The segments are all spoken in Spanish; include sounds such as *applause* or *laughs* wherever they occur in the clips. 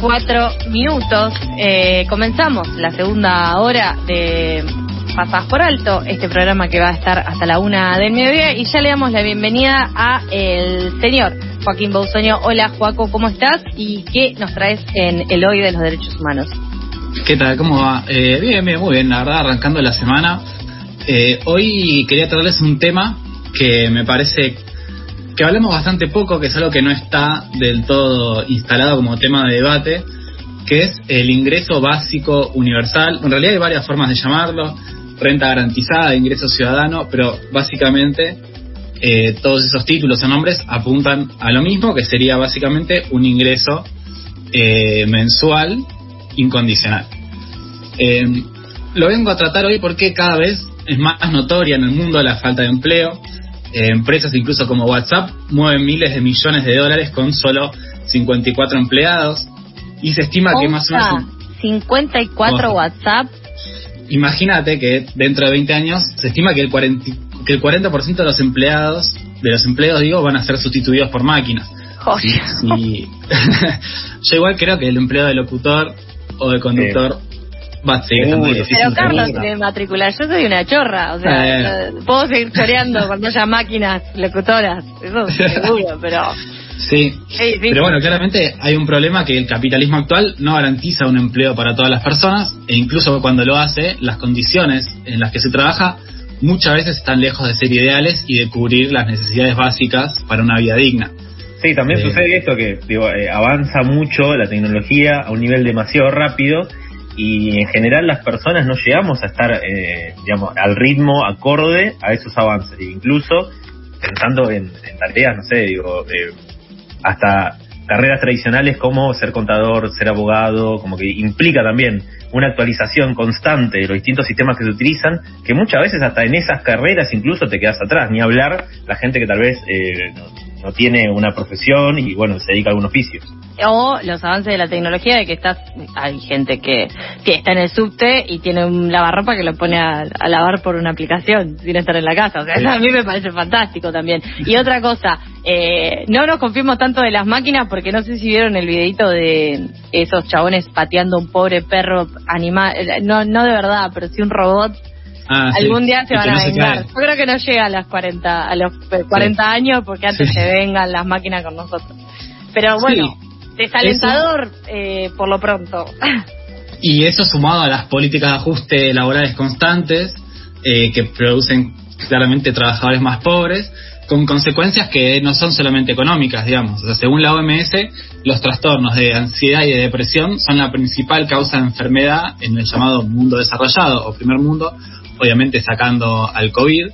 cuatro minutos. Eh, comenzamos la segunda hora de Pasas por Alto, este programa que va a estar hasta la una del mediodía. Y ya le damos la bienvenida a el señor Joaquín Bausoño. Hola, Joaco, ¿cómo estás? ¿Y qué nos traes en el hoy de los derechos humanos? ¿Qué tal? ¿Cómo va? Eh, bien, bien, muy bien. La verdad, arrancando la semana. Eh, hoy quería traerles un tema que me parece que hablemos bastante poco, que es algo que no está del todo instalado como tema de debate, que es el ingreso básico universal. En realidad hay varias formas de llamarlo, renta garantizada, ingreso ciudadano, pero básicamente eh, todos esos títulos o nombres apuntan a lo mismo, que sería básicamente un ingreso eh, mensual incondicional. Eh, lo vengo a tratar hoy porque cada vez es más notoria en el mundo la falta de empleo, eh, empresas incluso como WhatsApp mueven miles de millones de dólares con solo 54 empleados y se estima que más o menos... 54 WhatsApp. Imagínate que dentro de 20 años se estima que el 40, que el 40% de los empleados, de los empleos digo, van a ser sustituidos por máquinas. *laughs* Yo igual creo que el empleo de locutor o de conductor Va, sí, Pero Carlos tiene matricular, yo soy una chorra, o sea, puedo seguir choreando cuando haya máquinas locutoras, eso *laughs* seguro, pero... Sí, pero bueno, claramente hay un problema que el capitalismo actual no garantiza un empleo para todas las personas e incluso cuando lo hace, las condiciones en las que se trabaja muchas veces están lejos de ser ideales y de cubrir las necesidades básicas para una vida digna. Sí, también eh, sucede esto que digo, eh, avanza mucho la tecnología a un nivel demasiado rápido y en general las personas no llegamos a estar, eh, digamos, al ritmo acorde a esos avances. incluso pensando en, tareas, no sé, digo, eh, hasta carreras tradicionales como ser contador, ser abogado, como que implica también una actualización constante de los distintos sistemas que se utilizan, que muchas veces hasta en esas carreras incluso te quedas atrás, ni hablar la gente que tal vez eh, no tiene una profesión y bueno, se dedica a algún oficio. O los avances de la tecnología de que estás, hay gente que, está en el subte y tiene un lavarropa que lo pone a, lavar por una aplicación sin estar en la casa. O sea, eso a mí me parece fantástico también. Y otra cosa, eh, no nos confiemos tanto de las máquinas porque no sé si vieron el videito de esos chabones pateando un pobre perro animal, eh, no, no de verdad, pero sí un robot Ah, Algún día se van a vengar. Yo creo que no llega a las 40, a los 40 años porque antes se vengan las máquinas con nosotros. Pero bueno, desalentador eh, por lo pronto. *laughs* Y eso sumado a las políticas de ajuste laborales constantes eh, que producen claramente trabajadores más pobres, con consecuencias que no son solamente económicas, digamos. O sea, según la OMS, los trastornos de ansiedad y de depresión son la principal causa de enfermedad en el llamado mundo desarrollado o primer mundo, obviamente sacando al COVID.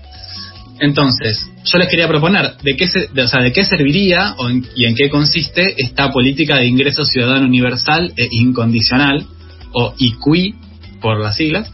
Entonces, yo les quería proponer de qué, se, o sea, de qué serviría y en qué consiste esta política de ingreso ciudadano universal e incondicional, o IQI por las siglas,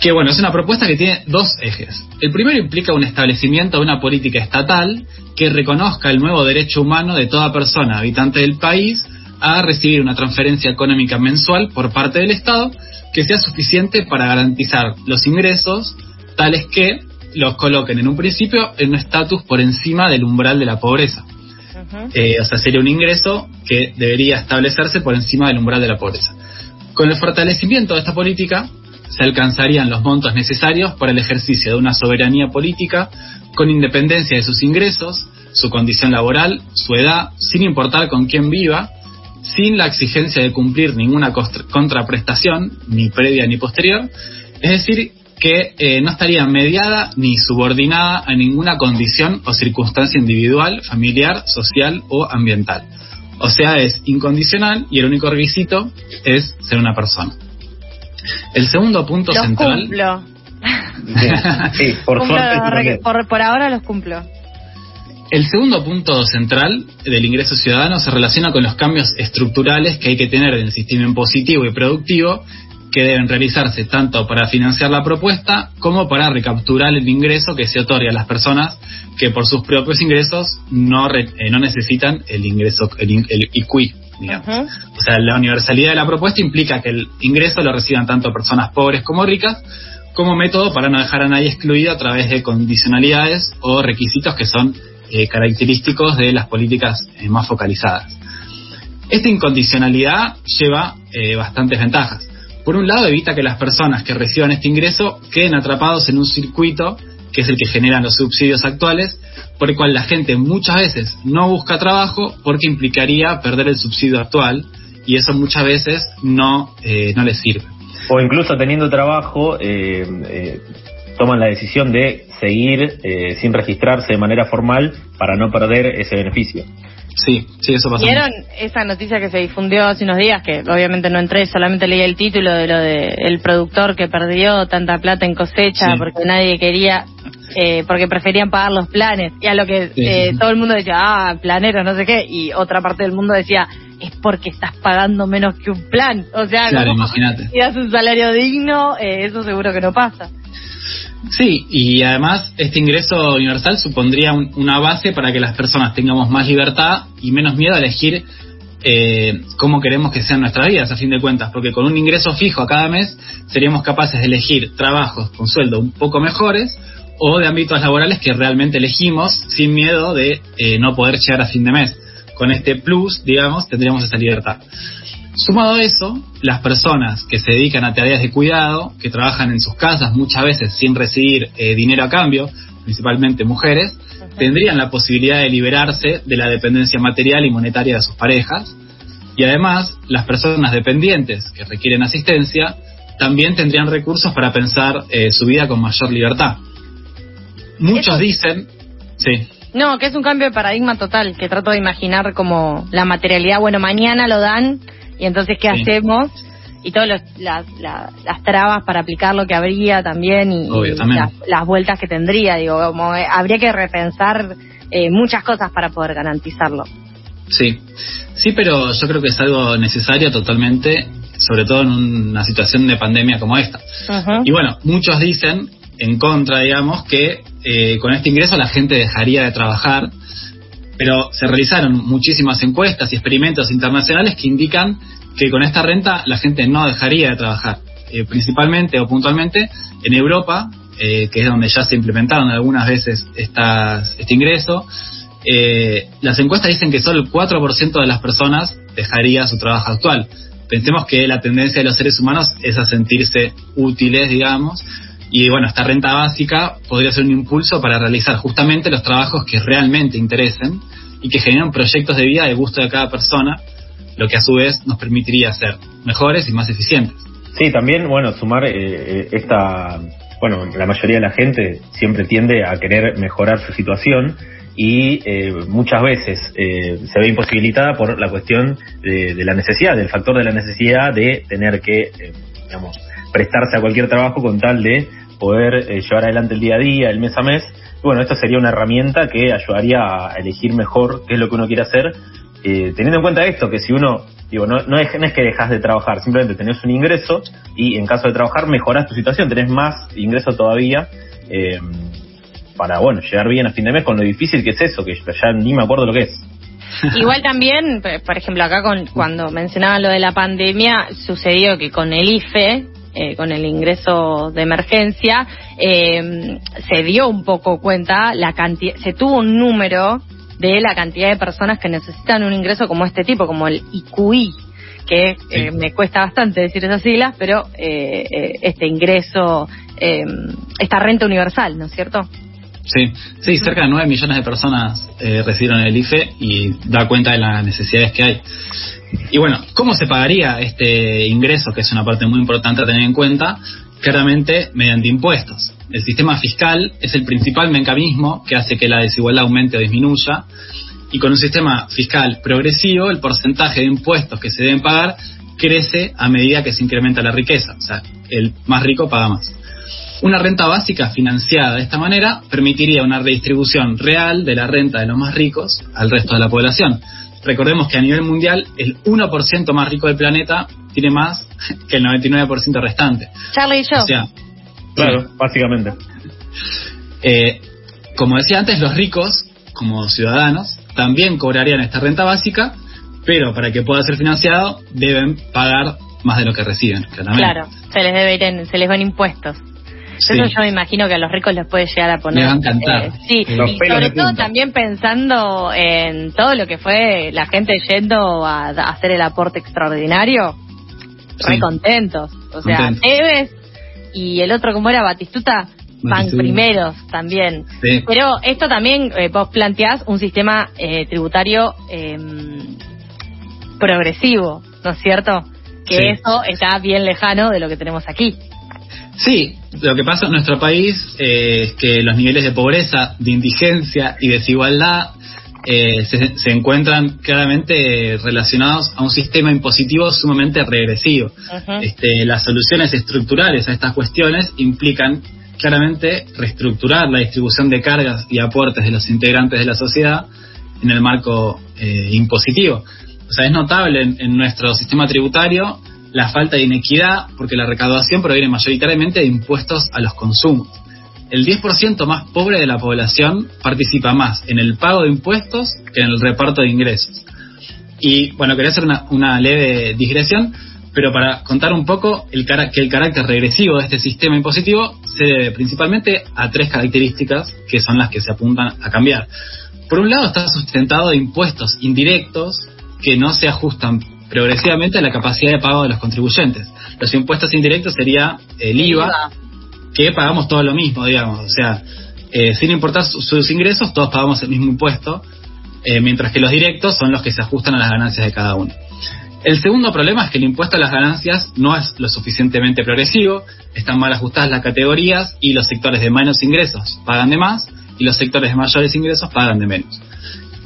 que bueno, es una propuesta que tiene dos ejes. El primero implica un establecimiento de una política estatal que reconozca el nuevo derecho humano de toda persona habitante del país a recibir una transferencia económica mensual por parte del Estado que sea suficiente para garantizar los ingresos tales que los coloquen en un principio en un estatus por encima del umbral de la pobreza. Eh, o sea, sería un ingreso que debería establecerse por encima del umbral de la pobreza. Con el fortalecimiento de esta política se alcanzarían los montos necesarios para el ejercicio de una soberanía política con independencia de sus ingresos, su condición laboral, su edad, sin importar con quién viva, sin la exigencia de cumplir ninguna contraprestación, ni previa ni posterior, es decir, que eh, no estaría mediada ni subordinada a ninguna condición o circunstancia individual, familiar, social o ambiental. O sea, es incondicional y el único requisito es ser una persona. El segundo punto central. Cumplo. *laughs* sí, por, por, por ahora los cumplo. El segundo punto central del ingreso ciudadano se relaciona con los cambios estructurales que hay que tener en el sistema impositivo y productivo que deben realizarse tanto para financiar la propuesta como para recapturar el ingreso que se otorga a las personas que por sus propios ingresos no, eh, no necesitan el ingreso, el, el IQI. O sea, la universalidad de la propuesta implica que el ingreso lo reciban tanto personas pobres como ricas, como método para no dejar a nadie excluido a través de condicionalidades o requisitos que son eh, característicos de las políticas eh, más focalizadas. Esta incondicionalidad lleva eh, bastantes ventajas. Por un lado, evita que las personas que reciban este ingreso queden atrapados en un circuito que es el que generan los subsidios actuales, por el cual la gente muchas veces no busca trabajo porque implicaría perder el subsidio actual y eso muchas veces no, no les sirve. O incluso teniendo trabajo, eh, toman la decisión de seguir sin registrarse de manera formal para no perder ese beneficio. Sí, sí, eso pasa. ¿Vieron esa noticia que se difundió hace unos días? Que obviamente no entré, solamente leí el título de lo de el productor que perdió tanta plata en cosecha porque nadie quería, eh, porque preferían pagar los planes. Y a lo que eh, todo el mundo decía, ah, planero, no sé qué. Y otra parte del mundo decía, es porque estás pagando menos que un plan. O sea, claro, imagínate. Si das un salario digno, eh, eso seguro que no pasa. Sí, y además este ingreso universal supondría una base para que las personas tengamos más libertad y menos miedo a elegir eh, cómo queremos que sean nuestras vidas, a fin de cuentas, porque con un ingreso fijo a cada mes seríamos capaces de elegir trabajos con sueldo un poco mejores o de ámbitos laborales que realmente elegimos sin miedo de eh, no poder llegar a fin de mes. Con este plus, digamos, tendríamos esa libertad. Sumado a eso, las personas que se dedican a tareas de cuidado, que trabajan en sus casas muchas veces sin recibir eh, dinero a cambio, principalmente mujeres, tendrían la posibilidad de liberarse de la dependencia material y monetaria de sus parejas. Y además, las personas dependientes que requieren asistencia también tendrían recursos para pensar eh, su vida con mayor libertad. Muchos dicen, sí. No, que es un cambio de paradigma total, que trato de imaginar como la materialidad, bueno, mañana lo dan, y entonces, ¿qué hacemos? Y todas las, las, trabas para aplicar lo que habría también y, las, vueltas que tendría. Digo, como eh, habría que repensar eh, muchas cosas para poder garantizarlo. Sí, sí, pero yo creo que es algo necesario totalmente, sobre todo en una situación de pandemia como esta. Y bueno, muchos dicen en contra, digamos, que eh, con este ingreso la gente dejaría de trabajar pero se realizaron muchísimas encuestas y experimentos internacionales que indican que con esta renta la gente no dejaría de trabajar. Eh, principalmente o puntualmente en Europa, eh, que es donde ya se implementaron algunas veces estas, este ingreso, eh, las encuestas dicen que solo el 4% de las personas dejaría su trabajo actual. Pensemos que la tendencia de los seres humanos es a sentirse útiles, digamos, y bueno, esta renta básica podría ser un impulso para realizar justamente los trabajos que realmente interesen y que generan proyectos de vida de gusto de cada persona, lo que a su vez nos permitiría ser mejores y más eficientes. Sí, también, bueno, sumar eh, eh, esta, bueno, la mayoría de la gente siempre tiende a querer mejorar su situación y eh, muchas veces se ve imposibilitada por la cuestión de, de, la necesidad, del factor de la necesidad de tener que, digamos, prestarse a cualquier trabajo con tal de poder eh, llevar adelante el día a día, el mes a mes. bueno, esto sería una herramienta que ayudaría a elegir mejor qué es lo que uno quiere hacer, eh, teniendo en cuenta esto, que si uno, digo, no, no, es, que dejas de trabajar, simplemente tenés un ingreso y en caso de trabajar mejoras tu situación, tenés más ingreso todavía. Eh, para bueno llegar bien a fin de mes con lo difícil que es eso que ya ni me acuerdo lo que es *laughs* Igual también, por ejemplo, acá con, cuando mencionaban lo de la pandemia, sucedió que con el IFE, eh, con el ingreso de emergencia, eh, se dio un poco cuenta, la cantidad, se tuvo un número de la cantidad de personas que necesitan un ingreso como este tipo, como el IQI, que eh, me cuesta bastante decir esas siglas, pero este ingreso, esta renta universal, ¿no es cierto? Sí, sí, cerca de 9 millones de personas recibieron el IFE y da cuenta de las necesidades que hay. Y bueno, ¿cómo se pagaría este ingreso, que es una parte muy importante a tener en cuenta? Claramente mediante impuestos. El sistema fiscal es el principal mecanismo que hace que la desigualdad aumente o disminuya. Y con un sistema fiscal progresivo, el porcentaje de impuestos que se deben pagar crece a medida que se incrementa la riqueza. O sea, el más rico paga más. Una renta básica financiada de esta manera permitiría una redistribución real de la renta de los más ricos al resto de la población recordemos que a nivel mundial el 1% más rico del planeta tiene más *laughs* que el 99% restante. Charlie y yo. O sea, claro, básicamente. Eh, como decía antes, los ricos, como ciudadanos, también cobrarían esta renta básica, pero para que pueda ser financiado deben pagar más de lo que reciben, Claro, se les, deben, se les van impuestos. Eso yo me imagino que a los ricos les puede llegar a poner. Me va eh, sí, y sobre todo también pensando en todo lo que fue la gente yendo a, hacer el aporte extraordinario. Re contentos. O sea, Eves y el otro, como era Batistuta, van primeros también. Pero esto también, eh, vos planteás un sistema eh, tributario em, progresivo, ¿no es cierto? Que eso está bien lejano de lo que tenemos aquí. Sí, lo que pasa en nuestro país eh, es que los niveles de pobreza, de indigencia y desigualdad se, encuentran claramente relacionados a un sistema impositivo sumamente regresivo. este, las soluciones estructurales a estas cuestiones implican claramente reestructurar la distribución de cargas y aportes de los integrantes de la sociedad en el marco eh, impositivo. O sea, es notable en, nuestro sistema tributario la falta de inequidad porque la recaudación proviene mayoritariamente de impuestos a los consumos. El 10% más pobre de la población participa más en el pago de impuestos que en el reparto de ingresos. Y bueno, quería hacer una, leve digresión pero para contar un poco el que el carácter regresivo de este sistema impositivo se debe principalmente a tres características que son las que se apuntan a cambiar. Por un lado está sustentado de impuestos indirectos que no se ajustan progresivamente la capacidad de pago de los contribuyentes. Los impuestos indirectos sería el IVA, que pagamos todo lo mismo, digamos, o sea, eh, sin importar sus ingresos, todos pagamos el mismo impuesto, eh, mientras que los directos son los que se ajustan a las ganancias de cada uno. El segundo problema es que el impuesto a las ganancias no es lo suficientemente progresivo, están mal ajustadas las categorías y los sectores de menos ingresos pagan de más y los sectores de mayores ingresos pagan de menos.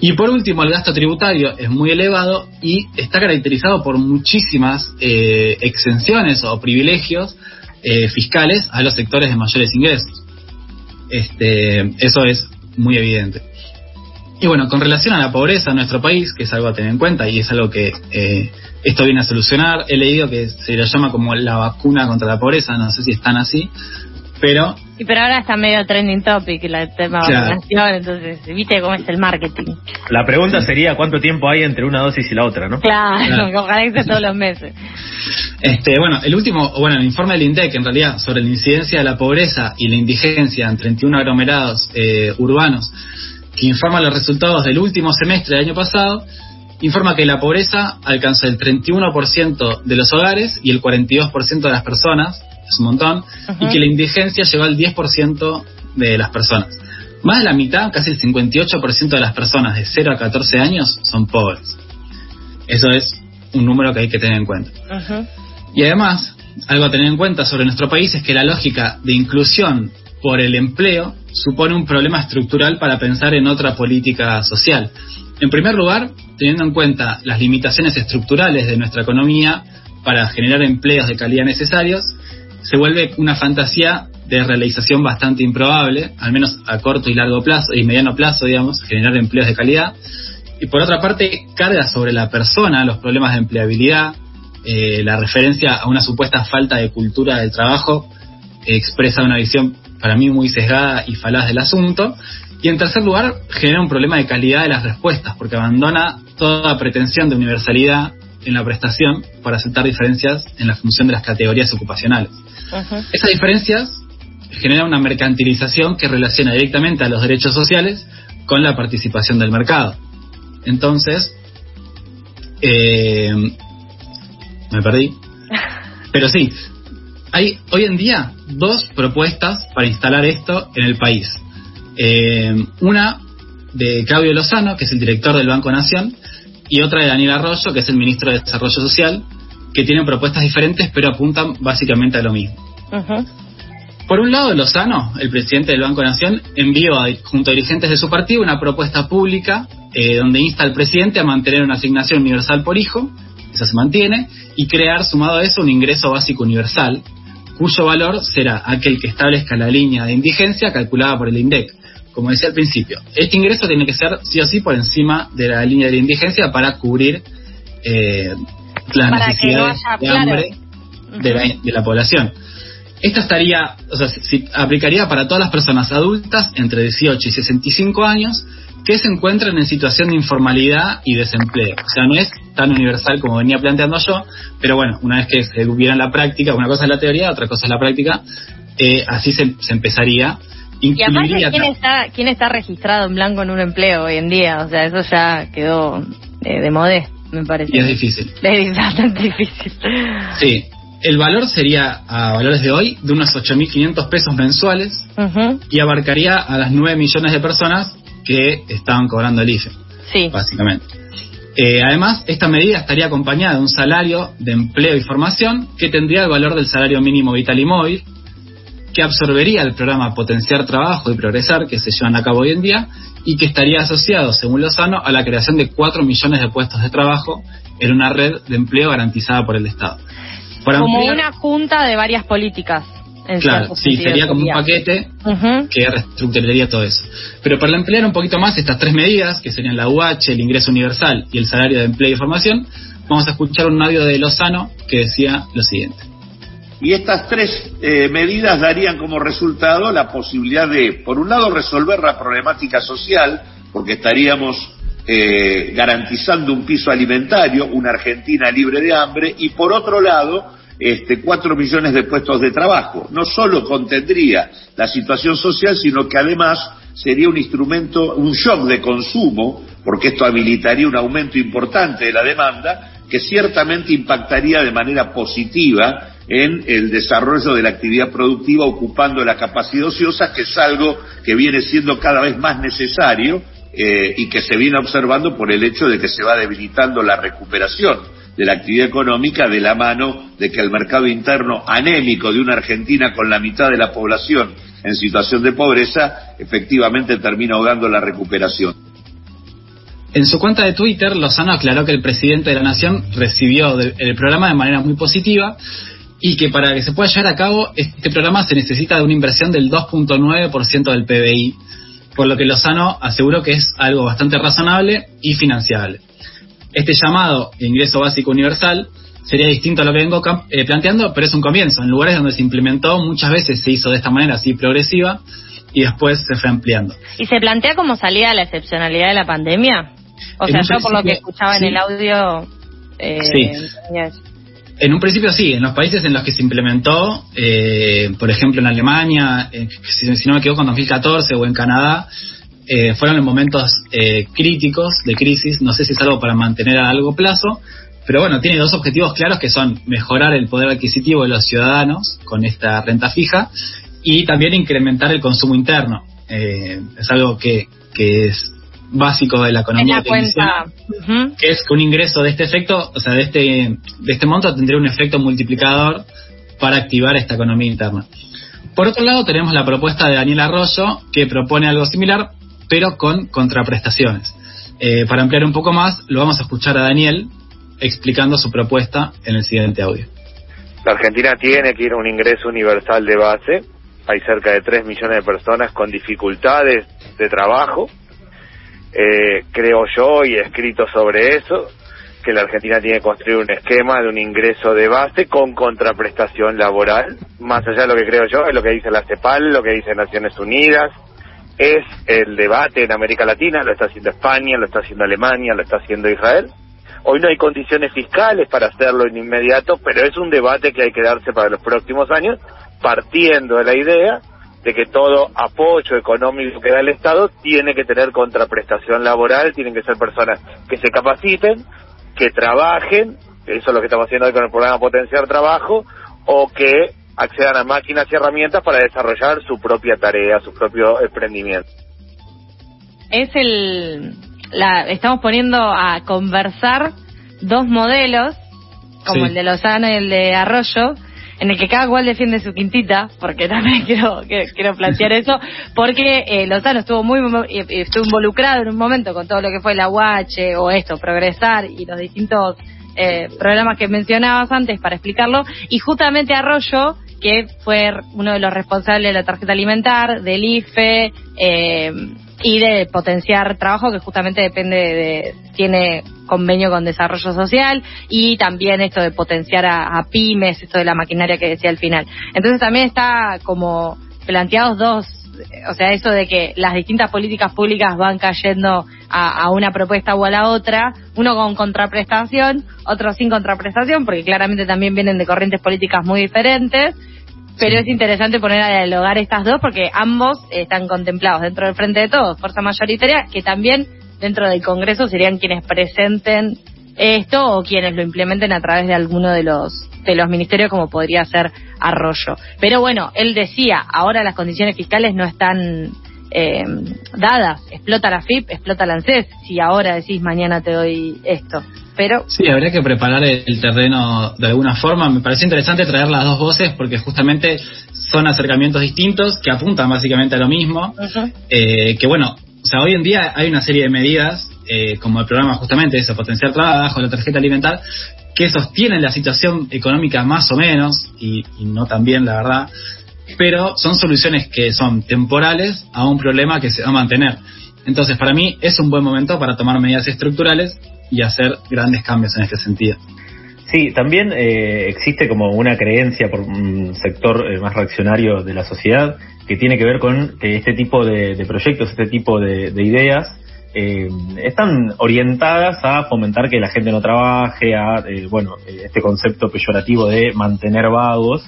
Y por último, el gasto tributario es muy elevado y está caracterizado por muchísimas eh, exenciones o privilegios eh, fiscales a los sectores de mayores ingresos. Este, eso es muy evidente. Y bueno, con relación a la pobreza en nuestro país, que es algo a tener en cuenta y es algo que eh, esto viene a solucionar, he leído que se lo llama como la vacuna contra la pobreza, no sé si están así, pero... Y pero ahora está medio trending topic el tema de vacunación, entonces viste cómo es el marketing. La pregunta sería cuánto tiempo hay entre una dosis y la otra, ¿no? Claro, *laughs* ojalá que sea todos los meses. Este, bueno, el último, bueno, el informe del INDEC en realidad sobre la incidencia de la pobreza y la indigencia en 31 aglomerados eh, urbanos que informa los resultados del último semestre del año pasado, informa que la pobreza alcanzó el 31% de los hogares y el 42% de las personas, es un montón, y que la indigencia llegó al 10% de las personas. Más de la mitad, casi el 58% de las personas de 0 a 14 años son pobres. Eso es un número que hay que tener en cuenta. Y además, algo a tener en cuenta sobre nuestro país es que la lógica de inclusión por el empleo supone un problema estructural para pensar en otra política social. En primer lugar, teniendo en cuenta las limitaciones estructurales de nuestra economía para generar empleos de calidad necesarios, se vuelve una fantasía de realización bastante improbable, al menos a corto y largo plazo y mediano plazo, digamos, generar empleos de calidad. Y por otra parte, carga sobre la persona los problemas de empleabilidad, eh, la referencia a una supuesta falta de cultura del trabajo expresa una visión para mí muy sesgada y falaz del asunto. Y en tercer lugar, genera un problema de calidad de las respuestas, porque abandona toda pretensión de universalidad en la prestación para aceptar diferencias en la función de las categorías ocupacionales. Esas diferencias generan una mercantilización que relaciona directamente a los derechos sociales con la participación del mercado. Entonces, eh, me perdí. *laughs* Pero sí, hay hoy en día dos propuestas para instalar esto en el país. Eh, una de Claudio Lozano, que es el director del Banco Nación, y otra de Daniel Arroyo, que es el ministro de Desarrollo Social, que tienen propuestas diferentes pero apuntan básicamente a lo mismo. Por un lado, Lozano, el presidente del Banco Nación, envió junto a dirigentes de su partido una propuesta pública eh, donde insta al presidente a mantener una asignación universal por hijo, eso se mantiene, y crear, sumado a eso, un ingreso básico universal, cuyo valor será aquel que establezca la línea de indigencia calculada por el INDEC. Como decía al principio, este ingreso tiene que ser sí o sí por encima de la línea de indigencia para cubrir eh, las necesidades de hambre de, la, población. Esto estaría, o sea, si, aplicaría para todas las personas adultas entre 18 y 65 años que se encuentran en situación de informalidad y desempleo. O sea, no es tan universal como venía planteando yo, pero bueno, una vez que se hubiera en la práctica, una cosa es la teoría, otra cosa es la práctica, eh, así se, se empezaría. Y aparte, ¿quién está, ¿quién está registrado en blanco en un empleo hoy en día? O sea, eso ya quedó eh, de modé, me parece. y es difícil. *laughs* Es bastante difícil. Sí, el valor sería, a valores de hoy, de unos 8.500 pesos mensuales y abarcaría a las 9 millones de personas que estaban cobrando el IFE, Sí. básicamente. Eh, además, esta medida estaría acompañada de un salario de empleo y formación que tendría el valor del salario mínimo vital y móvil, que absorbería el programa Potenciar Trabajo y Progresar que se llevan a cabo hoy en día y que estaría asociado, según Lozano, a la creación de 4 millones de puestos de trabajo en una red de empleo garantizada por el Estado. Como ampliar- una junta de varias políticas. En Claro, sí, sería como un paquete que reestructuraría todo eso. Pero para ampliar un poquito más estas tres medidas, que serían la UH, el ingreso universal y el salario de empleo y formación, vamos a escuchar un audio de Lozano que decía lo siguiente. Y estas tres eh, medidas darían como resultado la posibilidad de, por un lado, resolver la problemática social, porque estaríamos eh, garantizando un piso alimentario, una Argentina libre de hambre, y por otro lado, este, cuatro millones de puestos de trabajo. No solo contendría la situación social, sino que además sería un instrumento, un shock de consumo, porque esto habilitaría un aumento importante de la demanda, que ciertamente impactaría de manera positiva en el desarrollo de la actividad productiva ocupando la capacidad ociosa, que es algo que viene siendo cada vez más necesario eh, y que se viene observando por el hecho de que se va debilitando la recuperación de la actividad económica de la mano de que el mercado interno anémico de una Argentina con la mitad de la población en situación de pobreza efectivamente termina ahogando la recuperación. En su cuenta de Twitter, Lozano aclaró que el presidente de la Nación recibió el programa de manera muy positiva y que para que se pueda llevar a cabo este programa se necesita de una inversión del 2.9% del PBI, por lo que Lozano aseguró que es algo bastante razonable y financiable. Este llamado ingreso básico universal sería distinto a lo que vengo eh, planteando, pero es un comienzo. En lugares donde se implementó muchas veces se hizo de esta manera así progresiva y después se fue ampliando. ¿Y se plantea como salida la excepcionalidad de la pandemia? O sea, yo por lo que escuchaba sí. en el audio... Eh, Sí. En un principio sí, en los países en los que se implementó, eh, por ejemplo en Alemania, eh, si, si no me equivoco en 2014 o en Canadá, eh, fueron en momentos eh, críticos de crisis, no sé si es algo para mantener a largo plazo, pero bueno, tiene dos objetivos claros que son mejorar el poder adquisitivo de los ciudadanos con esta renta fija y también incrementar el consumo interno. Es algo que, que es básico de la economía la cuenta... que es que un ingreso de este efecto, o sea, de este, de este monto tendría un efecto multiplicador para activar esta economía interna. Por otro lado, tenemos la propuesta de Daniel Arroyo, que propone algo similar, pero con contraprestaciones. Eh, para ampliar un poco más, lo vamos a escuchar a Daniel explicando su propuesta en el siguiente audio. La Argentina tiene que ir a un ingreso universal de base. Hay cerca de 3 millones de personas con dificultades de trabajo. Eh, creo yo, y he escrito sobre eso, que la Argentina tiene que construir un esquema de un ingreso de base con contraprestación laboral. Más allá de lo que creo yo, es lo que dice la CEPAL, lo que dice Naciones Unidas. Es el debate en América Latina, lo está haciendo España, lo está haciendo Alemania, lo está haciendo Israel. Hoy no hay condiciones fiscales para hacerlo en inmediato, pero es un debate que hay que darse para los próximos años, partiendo de la idea de que todo apoyo económico que da el Estado tiene que tener contraprestación laboral, tienen que ser personas que se capaciten, que trabajen, eso es lo que estamos haciendo hoy con el programa Potenciar Trabajo, o que accedan a máquinas y herramientas para desarrollar su propia tarea, su propio emprendimiento. es el la estamos poniendo a conversar dos modelos como Sí. el de Lozano y el de Arroyo en el que cada cual defiende su quintita porque también quiero que- quiero plantear eso porque eh, Lozano estuvo muy eh, estuvo involucrado en un momento con todo lo que fue la UH o esto progresar y los distintos eh, programas que mencionabas antes para explicarlo y justamente Arroyo que fue uno de los responsables de la tarjeta alimentar del IFE eh, y de potenciar trabajo que justamente depende de tiene convenio con desarrollo social y también esto de potenciar a, pymes esto de la maquinaria que decía al final. Entonces también está como planteados dos o sea eso de que las distintas políticas públicas van cayendo a una propuesta o a la otra uno con contraprestación otro sin contraprestación porque claramente también vienen de corrientes políticas muy diferentes Pero es interesante poner a dialogar estas dos porque ambos están contemplados dentro del Frente de Todos, fuerza mayoritaria, que también dentro del Congreso serían quienes presenten esto o quienes lo implementen a través de alguno de los de los ministerios como podría ser Arroyo. Pero bueno, él decía, ahora las condiciones fiscales no están eh, dadas, explota la FIP, explota la ANSES, si ahora decís mañana te doy esto. Pero Sí, habría que preparar el terreno de alguna forma. Me parece interesante traer las dos voces porque justamente son acercamientos distintos que apuntan básicamente a lo mismo. eh, que bueno, o sea, hoy en día hay una serie de medidas, eh, como el programa justamente eso, potenciar trabajo, la tarjeta alimentar, que sostienen la situación económica más o menos, y, y no tan bien, la verdad, pero son soluciones que son temporales a un problema que se va a mantener. Entonces, para mí es un buen momento para tomar medidas estructurales y hacer grandes cambios en este sentido. Sí, también eh, existe como una creencia por un sector eh, más reaccionario de la sociedad que tiene que ver con que este tipo de, proyectos, este tipo de, de ideas, eh, están orientadas a fomentar que la gente no trabaje, a, eh, bueno, este concepto peyorativo de mantener vagos,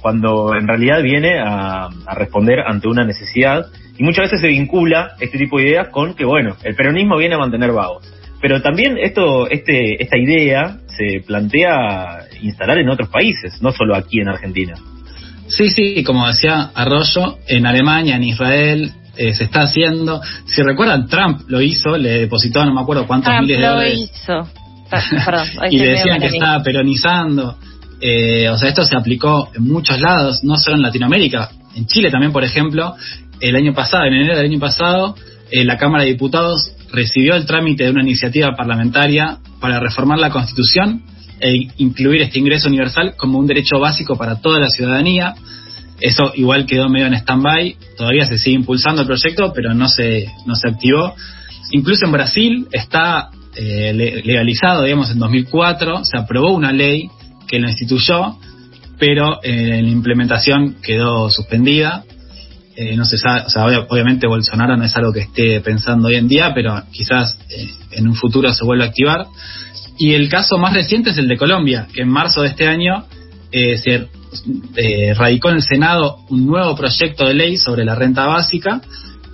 cuando en realidad viene a, a responder ante una necesidad y muchas veces se vincula este tipo de ideas con que, bueno, el peronismo viene a mantener vagos. Pero también esto, este, esta idea se plantea instalar en otros países, no solo aquí en Argentina. Sí, sí, como decía Arroyo, en Alemania, en Israel, eh, se está haciendo. Si recuerdan, Trump lo hizo, le depositó no me acuerdo cuántos Trump miles de lo dólares. hizo. Perdón, *laughs* y medio decían que estaba peronizando. Eh, o sea, esto se aplicó en muchos lados, no solo en Latinoamérica. En Chile también, por ejemplo, el año pasado, en enero del año pasado, eh, la Cámara de Diputados recibió el trámite de una iniciativa parlamentaria para reformar la Constitución e incluir este ingreso universal como un derecho básico para toda la ciudadanía. Eso igual quedó medio en stand-by, todavía se sigue impulsando el proyecto, pero no se, no se activó. Incluso en Brasil está eh, le- legalizado, digamos, en 2004, se aprobó una ley que lo instituyó, pero eh, la implementación quedó suspendida. Eh, no se sabe, o sea, obvia- obviamente Bolsonaro no es algo que esté pensando hoy en día, pero quizás eh, en un futuro se vuelva a activar. Y el caso más reciente es el de Colombia, que en marzo de este año eh, se eh, radicó en el Senado un nuevo proyecto de ley sobre la renta básica,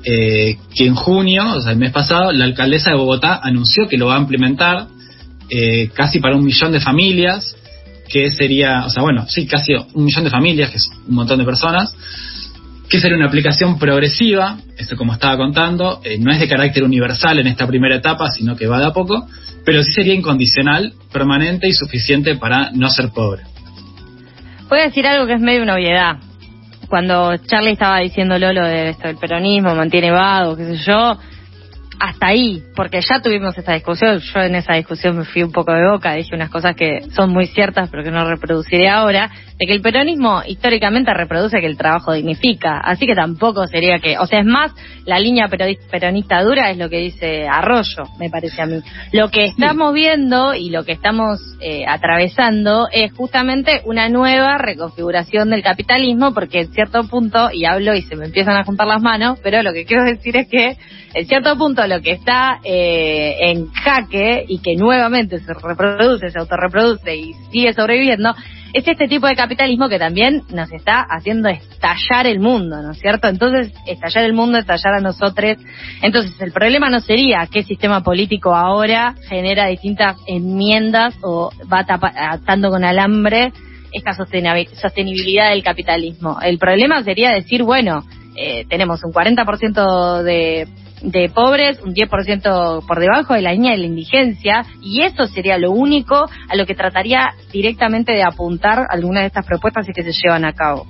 eh, que en junio, o sea, el mes pasado, la alcaldesa de Bogotá anunció que lo va a implementar casi para un millón de familias, que sería, o sea, bueno, sí, casi un millón de familias, que es un montón de personas, que sería una aplicación progresiva, esto como estaba contando, eh, no es de carácter universal en esta primera etapa, sino que va de a poco, pero sí sería incondicional, permanente y suficiente para no ser pobre. Voy a decir algo que es medio una obviedad. Cuando Charlie estaba diciéndolo lo de esto del peronismo, mantiene vago, qué sé yo, hasta ahí, porque ya tuvimos esta discusión, yo en esa discusión me fui un poco de boca, dije unas cosas que son muy ciertas pero que no reproduciré ahora, de que el peronismo históricamente reproduce que el trabajo dignifica, así que tampoco sería que, o sea, es más, la línea peronista dura es lo que dice Arroyo, me parece a mí. Lo que estamos viendo y lo que estamos eh, atravesando es justamente una nueva reconfiguración del capitalismo, porque en cierto punto, y hablo y se me empiezan a juntar las manos, pero lo que quiero decir es que en cierto punto lo que está eh, en jaque y que nuevamente se reproduce, se autorreproduce y sigue sobreviviendo, es este tipo de capitalismo que también nos está haciendo estallar el mundo, ¿no es cierto? Entonces, estallar el mundo, estallar a nosotros. Entonces, el problema no sería qué sistema político ahora genera distintas enmiendas o va tapa- atando con alambre esta sostenibilidad del capitalismo. El problema sería decir, bueno, eh, tenemos un 40% de, de pobres, un 10% por debajo de la línea de la indigencia, y eso sería lo único a lo que trataría directamente de apuntar algunas de estas propuestas y que se llevan a cabo.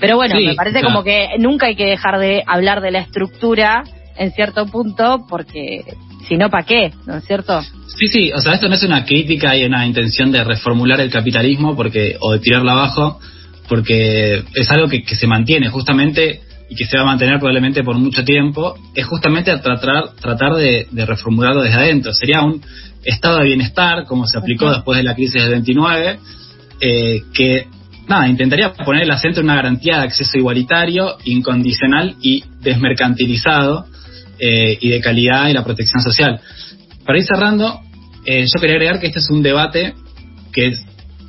Pero bueno, Sí, me parece claro. como que nunca hay que dejar de hablar de la estructura en cierto punto, porque si no, ¿para qué? ¿No es cierto? Sí, sí, o sea, esto no es una crítica y una intención de reformular el capitalismo porque o de tirarlo abajo, porque es algo que, que se mantiene justamente y que se va a mantener probablemente por mucho tiempo, es justamente a tratar, tratar de, de reformularlo desde adentro. Sería un estado de bienestar, como se aplicó después de la crisis del 29, eh, que nada, intentaría poner el acento en una garantía de acceso igualitario, incondicional y desmercantilizado eh, y de calidad y la protección social. Para ir cerrando, eh, yo quería agregar que este es un debate que es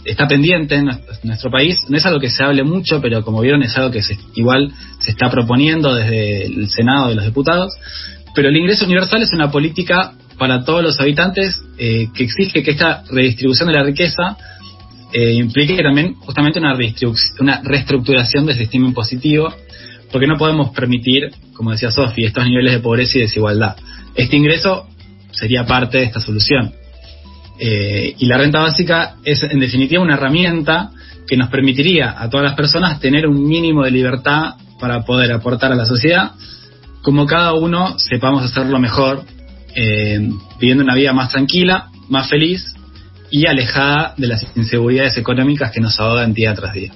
está pendiente en nuestro país. No es algo que se hable mucho, pero como vieron es algo que se, igual se está proponiendo desde el Senado de los diputados. Pero el ingreso universal es una política para todos los habitantes eh, que exige que esta redistribución de la riqueza eh, implique también justamente una, una reestructuración del sistema impositivo, porque no podemos permitir, como decía Sofi, estos niveles de pobreza y desigualdad. Este ingreso sería parte de esta solución. Eh, y la renta básica es, en definitiva, una herramienta que nos permitiría a todas las personas tener un mínimo de libertad para poder aportar a la sociedad, como cada uno sepamos hacerlo mejor, eh, viviendo una vida más tranquila, más feliz y alejada de las inseguridades económicas que nos ahogan día tras día.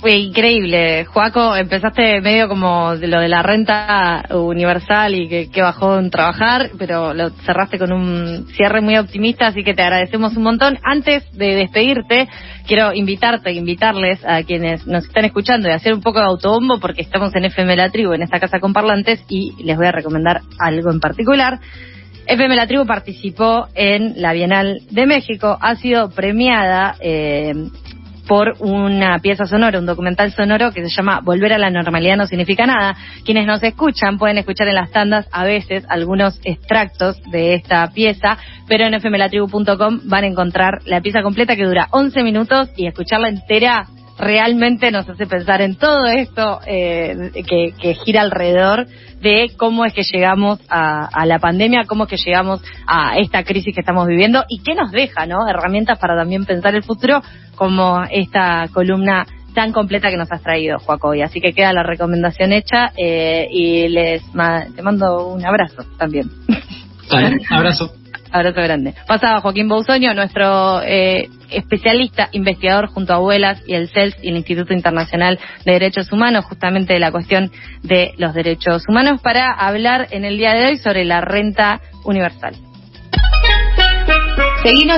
Fue increíble, Joaco, empezaste medio como lo de la renta universal y que, bajó en trabajar, pero lo cerraste con un cierre muy optimista, así que te agradecemos un montón. Antes de despedirte, quiero invitarte, invitarles a quienes nos están escuchando y hacer un poco de autobombo porque estamos en FM La Tribu, en esta casa con parlantes, y les voy a recomendar algo en particular. FM La Tribu participó en la Bienal de México, ha sido premiada eh, por una pieza sonora, un documental sonoro que se llama Volver a la normalidad no significa nada. Quienes nos escuchan pueden escuchar en las tandas a veces algunos extractos de esta pieza, pero en fmlatribu.com van a encontrar la pieza completa que dura 11 minutos y escucharla entera realmente nos hace pensar en todo esto eh, que, gira alrededor de cómo es que llegamos a, la pandemia, cómo es que llegamos a esta crisis que estamos viviendo y qué nos deja, ¿no? Herramientas para también pensar el futuro, como esta columna tan completa que nos has traído, Joaco. Y así que queda la recomendación hecha eh, y les te mando un abrazo también. abrazo. Abrazo grande. Pasaba Joaquín Bousoño, nuestro eh, especialista, investigador junto a Abuelas y el CELS y el Instituto Internacional de Derechos Humanos, justamente de la cuestión de los derechos humanos, para hablar en el día de hoy sobre la renta universal. Seguimos